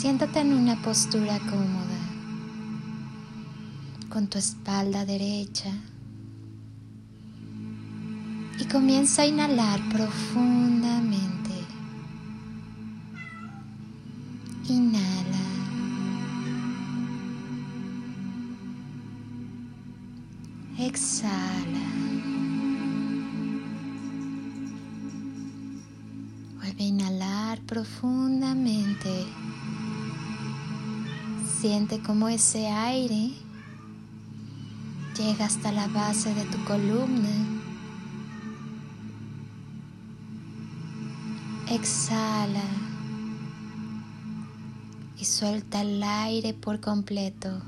Siéntate en una postura cómoda, con tu espalda derecha y comienza a inhalar profundamente. Siente como ese aire llega hasta la base de tu columna. Exhala y suelta el aire por completo.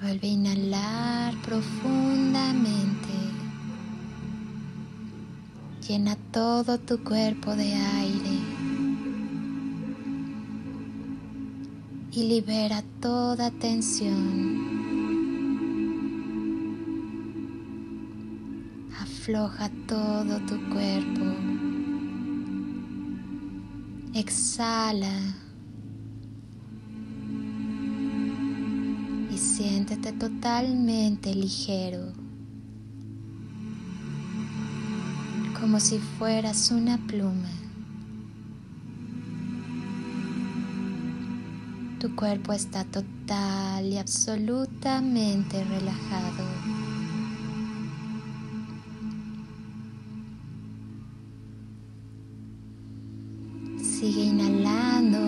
Vuelve a inhalar profundamente. Llena todo tu cuerpo de aire. Y libera toda tensión. Afloja todo tu cuerpo. Exhala. Y siéntete totalmente ligero. Como si fueras una pluma. Tu cuerpo está total y absolutamente relajado. Sigue inhalando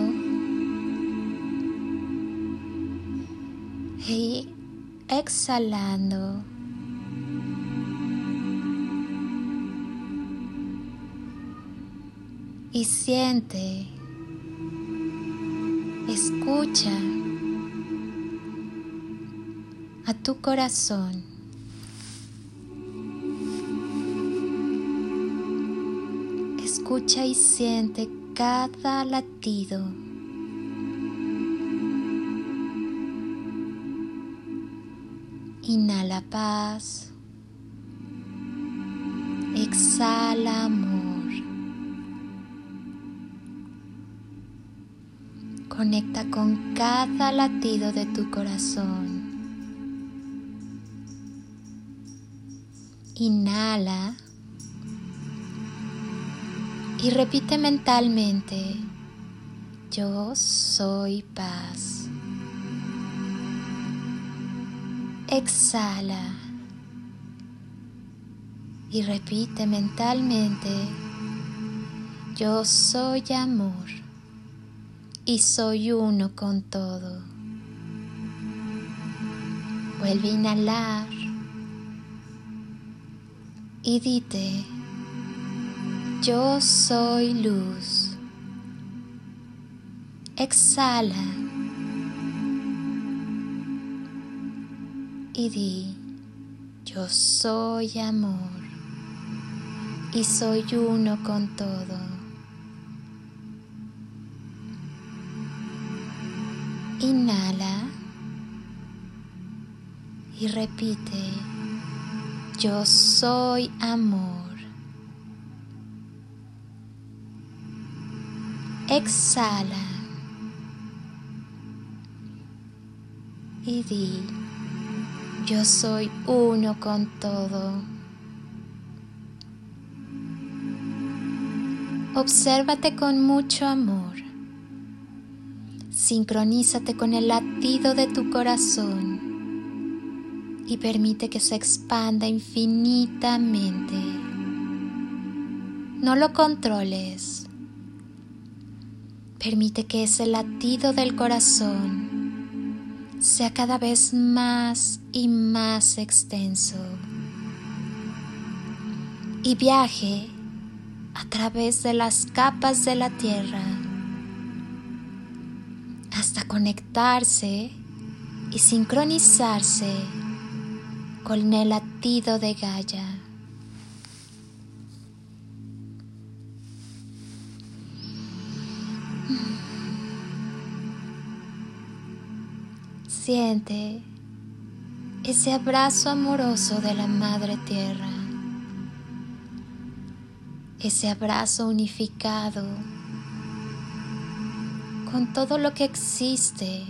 y exhalando. Y siente, escucha a tu corazón. Escucha y siente cada latido. Inhala paz. Cada latido de tu corazón. Inhala y repite mentalmente, yo soy paz. Exhala y repite mentalmente, yo soy amor y soy uno con todo. Vuelve a inhalar y dite, yo soy luz. Exhala y di, yo soy amor y soy uno con todo. Inhala y repite, yo soy amor. Exhala y di, yo soy uno con todo. Obsérvate con mucho amor. Sincronízate con el latido de tu corazón y permite que se expanda infinitamente. No lo controles. Permite que ese latido del corazón sea cada vez más y más extenso y viaje a través de las capas de la tierra hasta conectarse y sincronizarse con el latido de Gaia. Siente ese abrazo amoroso de la Madre Tierra. ese abrazo unificado con todo lo que existe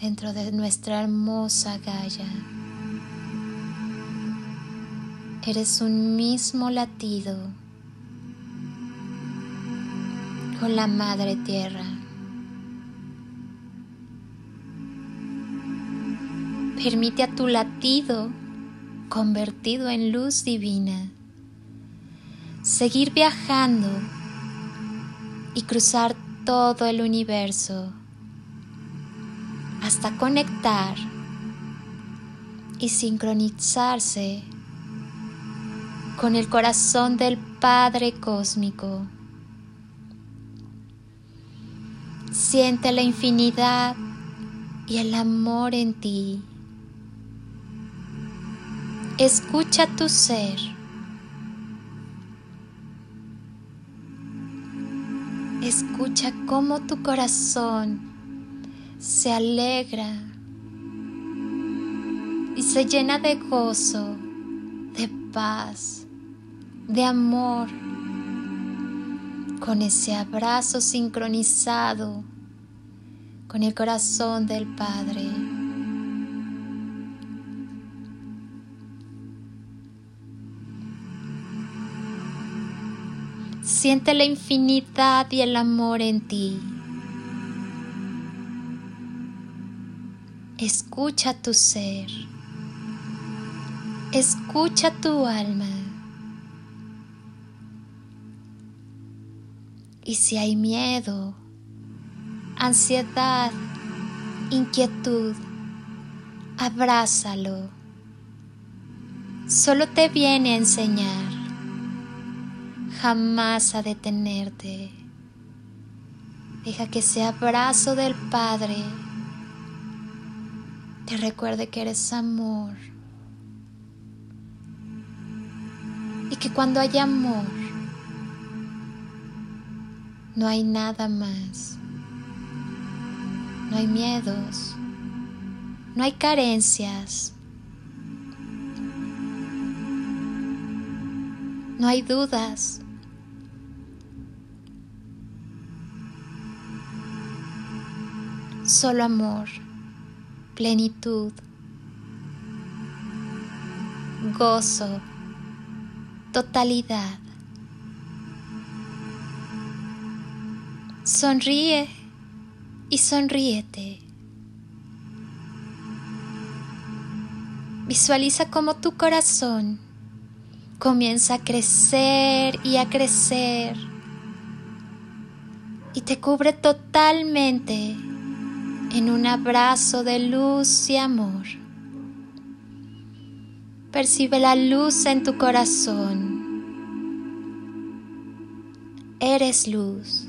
dentro de nuestra hermosa Gaia. Eres un mismo latido con la Madre Tierra. Permite a tu latido convertido en luz divina seguir viajando y cruzar todo el universo hasta conectar y sincronizarse con el corazón del Padre Cósmico. Siente la infinidad y el amor en ti. Escucha tu ser. Escucha cómo tu corazón se alegra y se llena de gozo, de paz, de amor, con ese abrazo sincronizado con el corazón del Padre. Siente la infinidad y el amor en ti. Escucha tu ser. Escucha tu alma. Y si hay miedo, ansiedad, inquietud, abrázalo. Solo te viene a enseñar, jamás a detenerte. Deja que ese abrazo del Padre te recuerde que eres amor. Y que cuando hay amor, no hay nada más. No hay miedos. No hay carencias. No hay dudas. Solo amor plenitud, gozo, totalidad. Sonríe y sonríete. Visualiza cómo tu corazón comienza a crecer y a crecer y te cubre totalmente en un abrazo de luz y amor. Percibe la luz en tu corazón. Eres luz.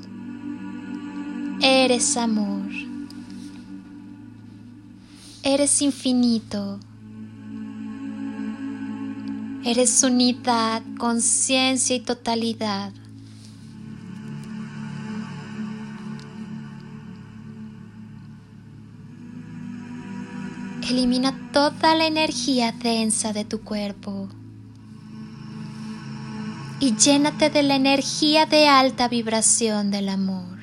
Eres amor. Eres infinito. Eres unidad, conciencia y totalidad. Elimina toda la energía densa de tu cuerpo y llénate de la energía de alta vibración del amor.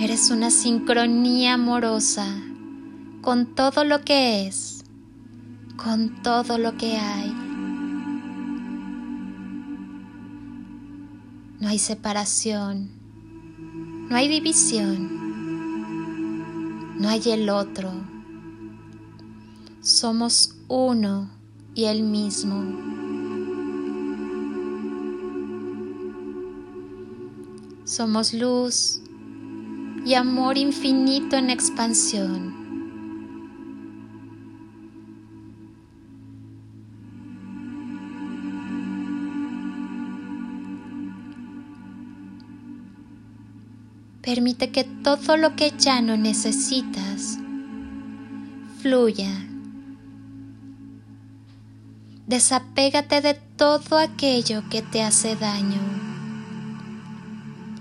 Eres una sincronía amorosa con todo lo que es, con todo lo que hay. No hay separación, no hay división. No hay el otro. Somos uno y el mismo. Somos luz y amor infinito en expansión. Permite que todo lo que ya no necesitas fluya. Desapégate de todo aquello que te hace daño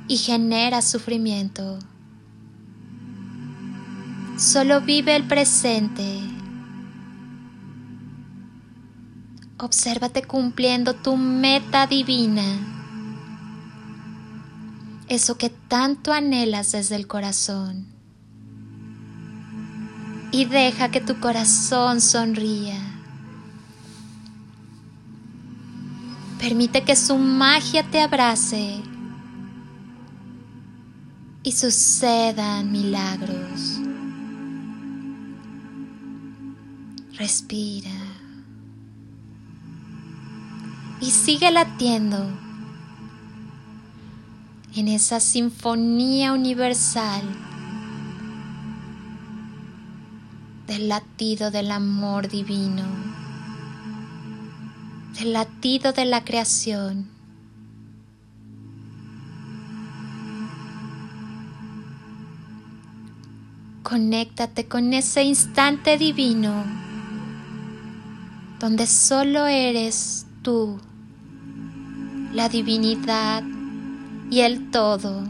y genera Obsérvate cumpliendo tu meta divina, eso que tanto anhelas desde el corazón. Y deja que tu corazón sonría. Permite que su magia te abrace y sucedan milagros. Respira y sigue latiendo en esa sinfonía universal del latido del amor divino, del latido de la creación. Conéctate con ese instante divino donde solo eres tú, la divinidad y el todo.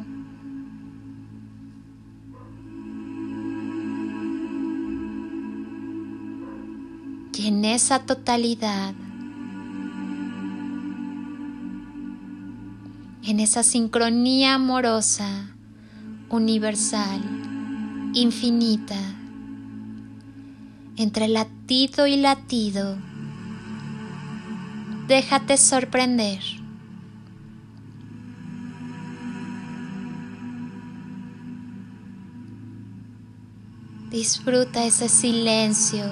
Y en esa totalidad, en esa sincronía amorosa, universal, infinita, entre latido y latido, déjate sorprender. Disfruta ese silencio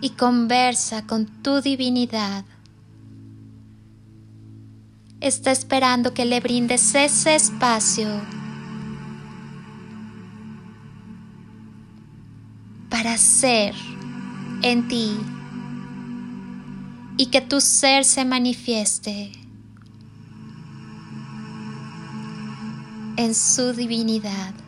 y conversa con tu divinidad. Está esperando que le brindes ese espacio para ser en ti y que tu ser se manifieste en su divinidad.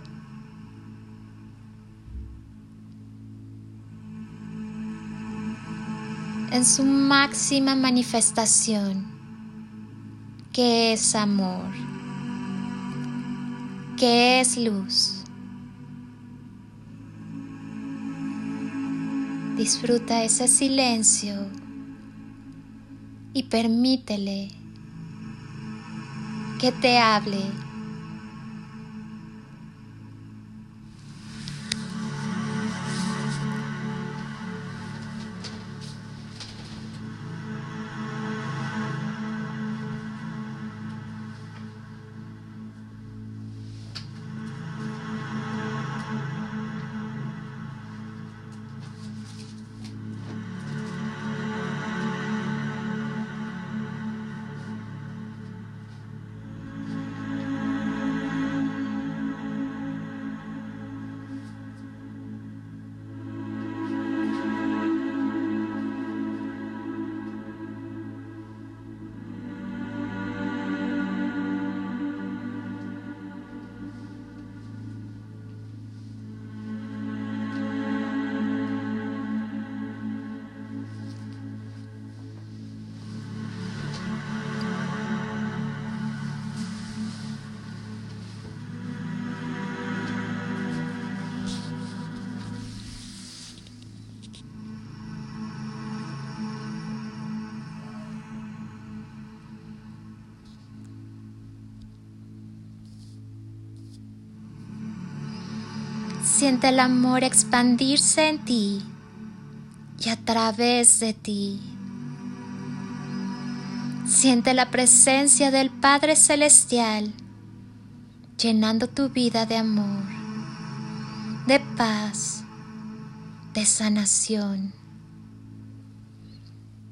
En su máxima manifestación, que es amor, que es luz. Disfruta ese silencio y permítele que te hable Siente el amor expandirse en ti y a través de ti. Siente la presencia del Padre Celestial llenando tu vida de amor, de paz, de sanación,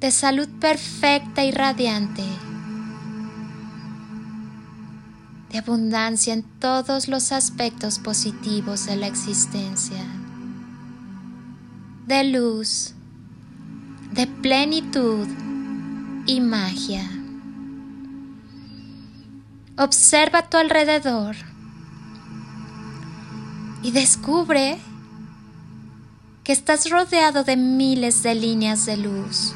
de salud perfecta y radiante de abundancia en todos los aspectos positivos de la existencia, de luz, de plenitud y magia. Observa a tu alrededor y descubre que estás rodeado de miles de líneas de luz.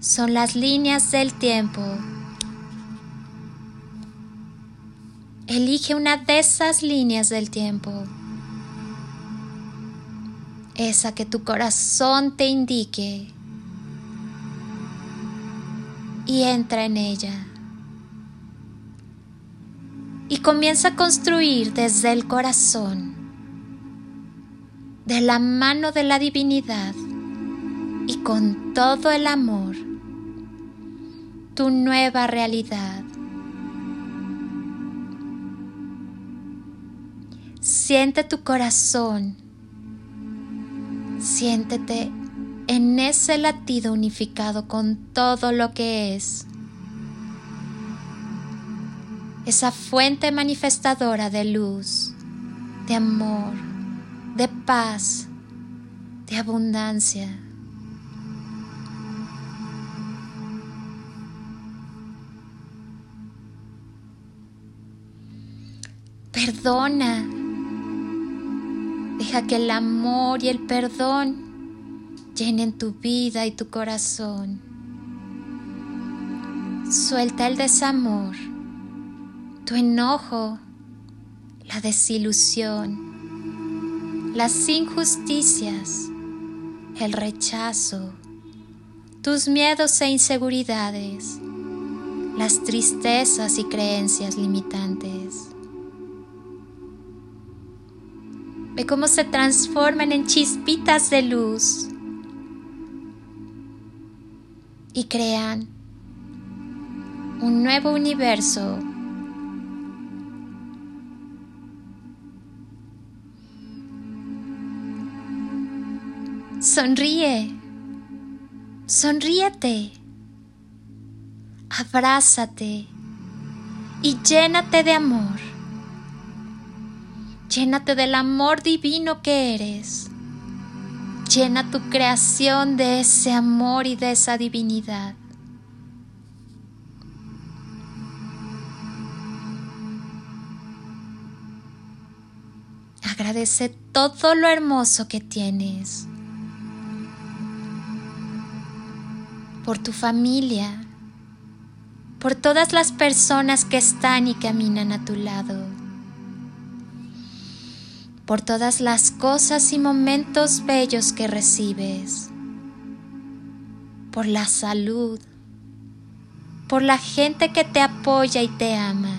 Son las líneas del tiempo Elige una de esas líneas del tiempo esa que tu corazón te indique y entra en ella. Y comienza a construir desde el corazón, de la mano de la divinidad y con todo el amor, tu nueva realidad. Siente tu corazón, siéntete en ese latido unificado con todo lo que es. Esa fuente manifestadora de luz, de amor, de paz, de abundancia. Perdona. Deja que el amor y el perdón llenen tu vida y tu corazón. Suelta el desamor, tu enojo, la desilusión, las injusticias, el rechazo, tus miedos e inseguridades, las tristezas y creencias limitantes. Ve cómo se transforman en chispitas de luz y crean un nuevo universo. Sonríe, sonríete, abrázate y llénate de amor. Llénate del amor divino que eres. Llena tu creación de ese amor y de esa divinidad. Agradece todo lo hermoso que tienes. Por tu familia, por todas las personas que están y caminan a tu lado por todas las cosas y momentos bellos que recibes, por la salud, por la gente que te apoya y te ama.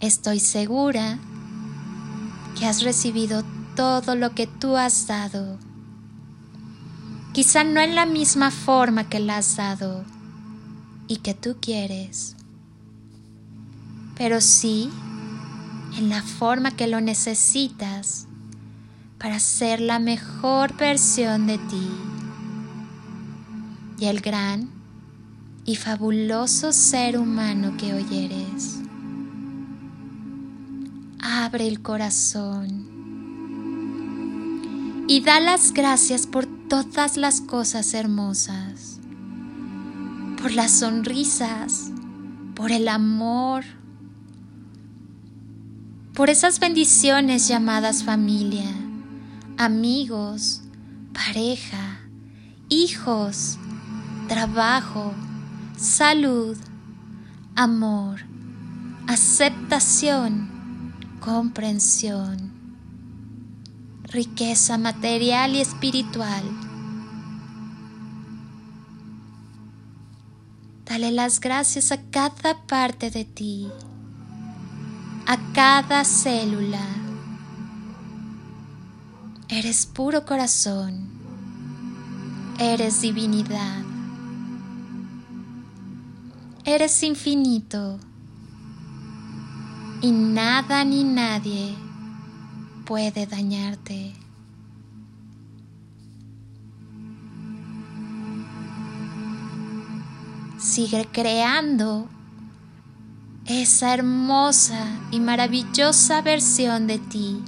Estoy segura que has recibido todo lo que tú has dado. Quizá no en la misma forma que la has dado y que tú quieres, pero sí en la forma que lo necesitas para ser la mejor versión de ti y el gran y fabuloso ser humano que hoy eres. Abre el corazón y da las gracias por todas las cosas hermosas, por las sonrisas, por el amor, por esas bendiciones llamadas familia, amigos, pareja, hijos, trabajo, salud, amor, aceptación, comprensión, riqueza material y espiritual. Dale las gracias a cada parte de ti a cada célula. Eres puro corazón. Eres divinidad. Eres infinito. Y nada ni nadie puede dañarte. Sigue creando esa hermosa y maravillosa versión de ti.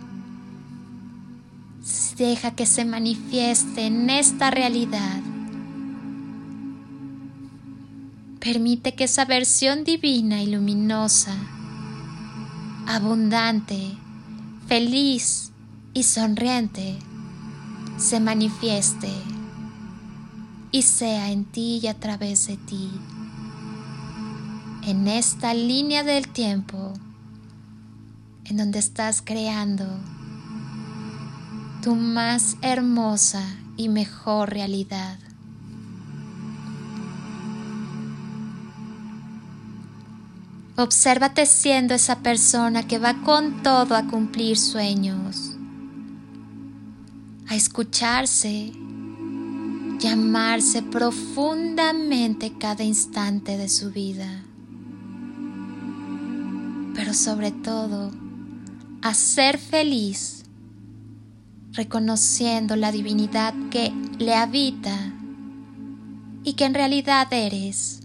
Deja que se manifieste en esta realidad. Permite que esa versión divina y luminosa, abundante, feliz y sonriente se manifieste y sea en ti y a través de ti en esta línea del tiempo en donde estás creando tu más hermosa y mejor realidad. Obsérvate siendo esa persona que va con todo a cumplir sueños, a escucharse, llamarse profundamente cada instante de su vida, pero sobre todo a ser feliz, reconociendo la divinidad que le habita y que en realidad eres.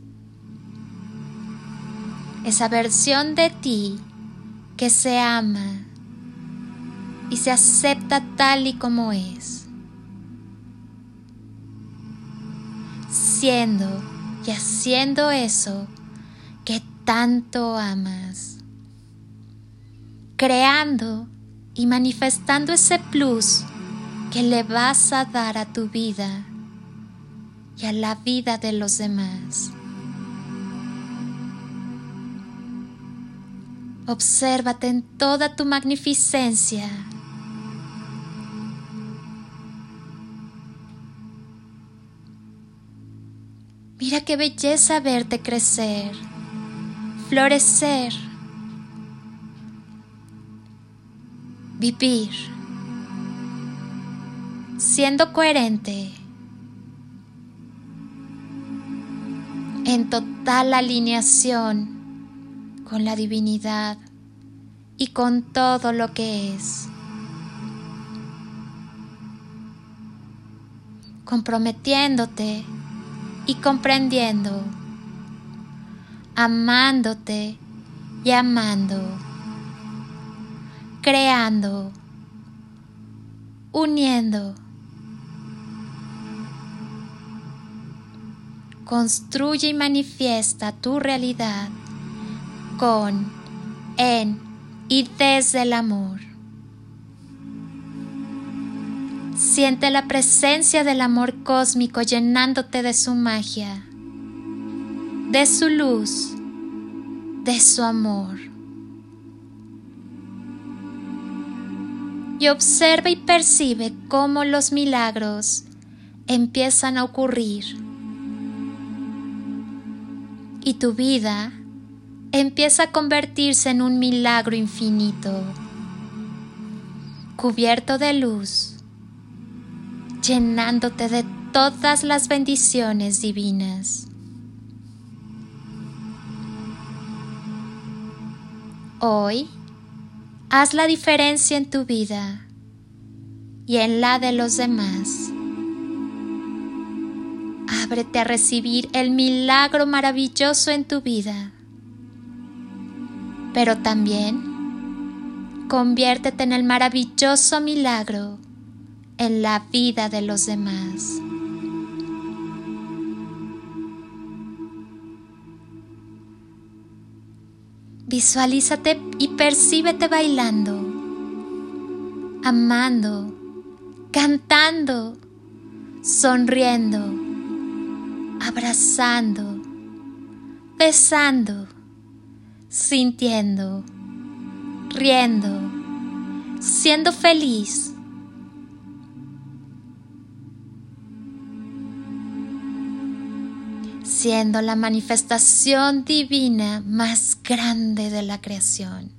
Esa versión de ti que se ama y se acepta tal y como es, siendo y haciendo eso que tanto amas, creando y manifestando ese plus que le vas a dar a tu vida y a la vida de los demás. Obsérvate en toda tu magnificencia. Mira qué belleza verte crecer, florecer, vivir, siendo coherente, en total alineación con la divinidad y con todo lo que es. comprometiéndote y comprendiendo, amándote y amando, creando, uniendo. Construye y manifiesta tu realidad con, en y desde el amor. Siente la presencia del amor cósmico llenándote de su magia, de su luz, de su amor. Y observa y percibe cómo los milagros empiezan a ocurrir. Y tu vida empieza a convertirse en un milagro infinito, cubierto de luz, llenándote de todas las bendiciones divinas. Hoy, haz la diferencia en tu vida y en la de los demás. Ábrete a recibir el milagro maravilloso en tu vida pero también conviértete en el maravilloso milagro en la vida de los demás. Visualízate y percíbete bailando, amando, cantando, sonriendo, abrazando, besando sintiendo, riendo, siendo feliz. Siendo la manifestación divina más grande de la creación.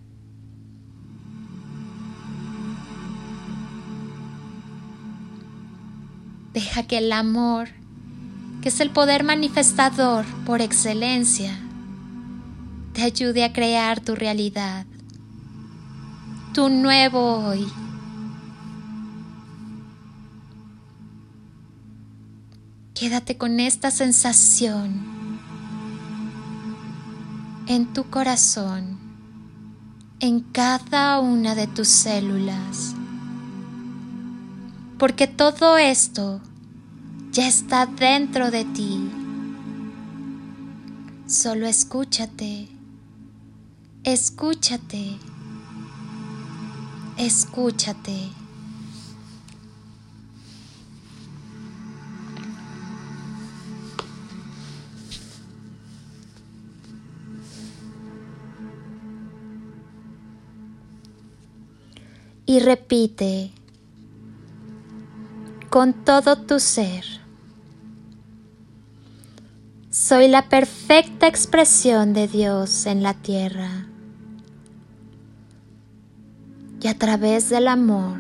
Deja que el amor, que es el poder manifestador por excelencia, te ayude a crear tu realidad, tu nuevo hoy. Quédate con esta sensación en tu corazón, en cada una de tus células, porque todo esto ya está dentro de ti. Solo escúchate Escúchate. Escúchate. Y repite, con todo tu ser. Soy la perfecta expresión de Dios en la tierra. Y a través del amor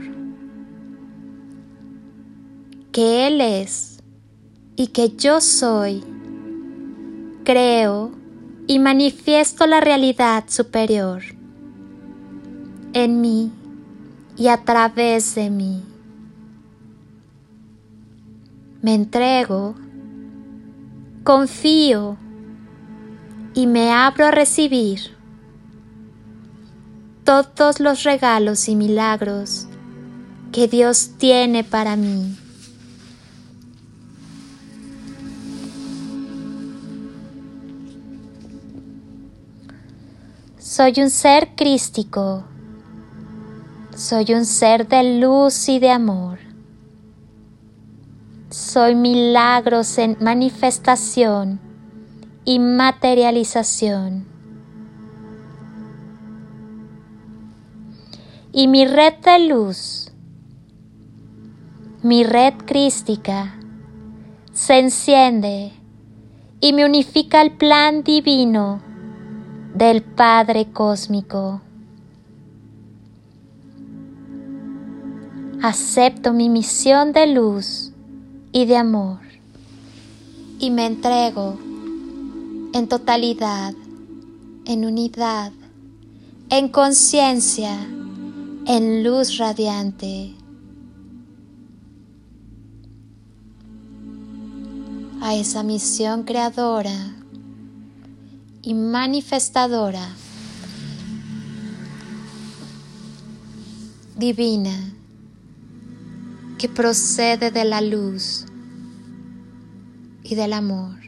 que Él es y que yo soy, creo y manifiesto la realidad superior en mí y a través de mí. Me entrego, confío y me abro a recibir todos los regalos y milagros que Dios tiene para mí. Soy un ser crístico. Soy un ser de luz y de amor. Soy milagros en manifestación y materialización. Y mi red de luz, mi red crística, se enciende y me unifica al plan divino del Padre Cósmico. Acepto mi misión de luz y de amor y me entrego en totalidad, en unidad, en conciencia, en luz radiante. a esa misión creadora y manifestadora divina que procede de la luz y del amor.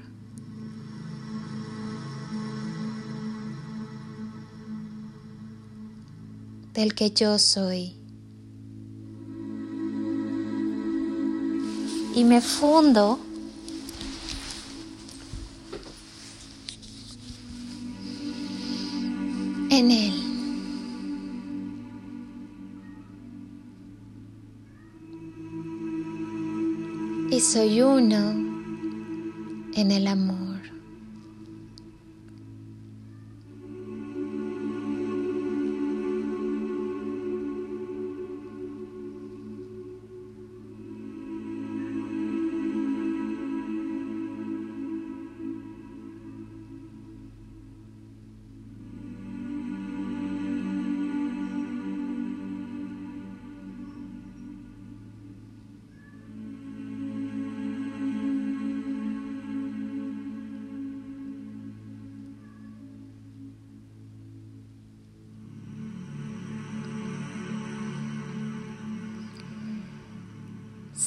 del que yo soy. Y me fundo en Él. Soy uno en el amor.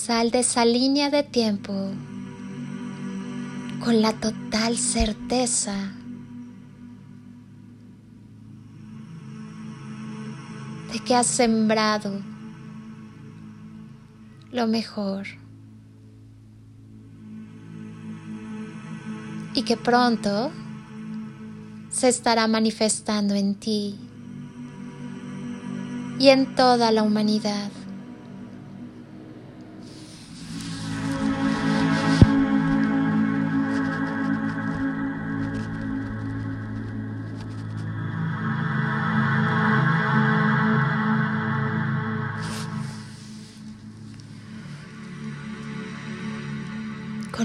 Sal de esa línea de tiempo con la total certeza de que has sembrado lo mejor y que pronto se estará manifestando en ti y en toda la humanidad.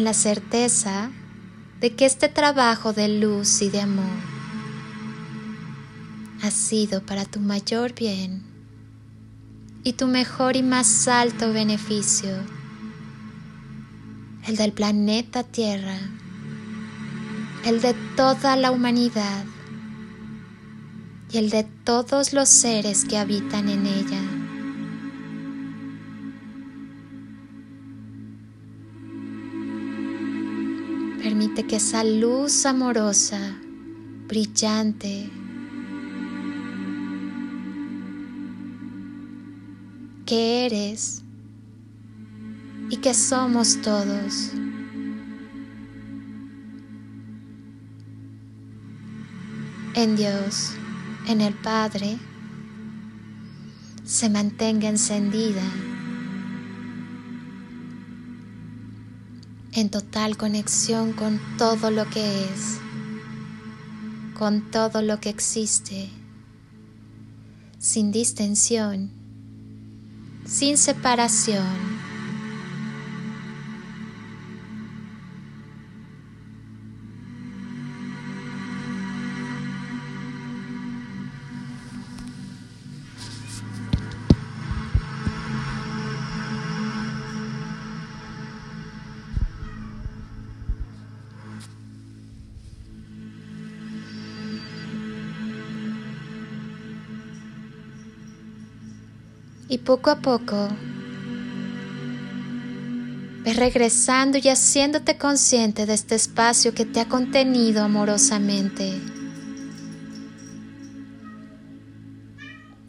La certeza de que este trabajo de luz y de amor ha sido para tu mayor bien y tu mejor y más alto beneficio, el del planeta Tierra, el de toda la humanidad y el de todos los seres que habitan en ella. Que esa luz amorosa, brillante, que eres y que somos todos, en Dios, en el Padre, se mantenga encendida en total conexión con todo lo que es, con todo lo que existe, sin distensión, sin separación. Poco a poco ves regresando y haciéndote consciente de este espacio que te ha contenido amorosamente.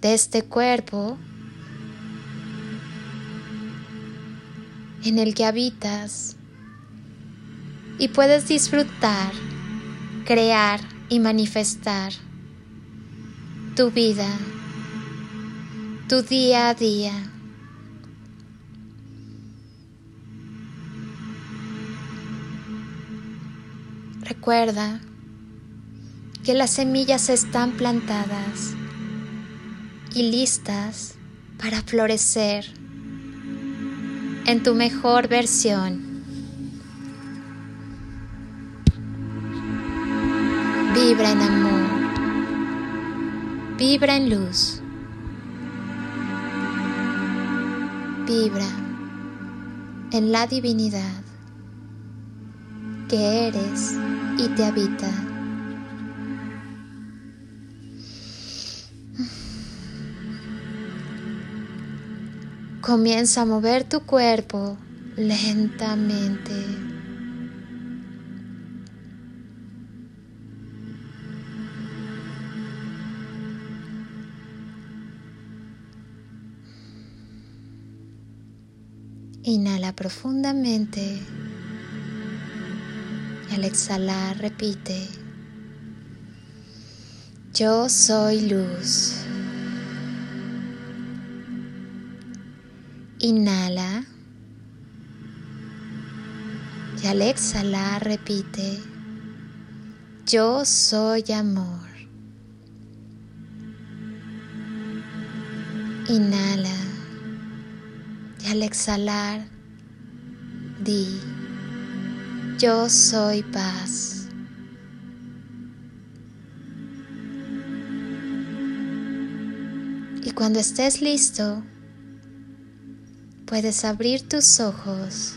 De este cuerpo en el que habitas y puedes disfrutar, crear y manifestar tu vida tu día a día. Recuerda que las semillas están plantadas y listas para florecer en tu mejor versión. Vibra en amor, vibra en luz. Vibra en la divinidad que eres y te habita. Comienza a mover tu cuerpo lentamente. Inhala profundamente. Y al exhalar repite, yo soy luz. Inhala. Y al exhalar repite, yo soy amor. Inhala al exhalar, di, yo soy paz. Y cuando estés listo, puedes abrir tus ojos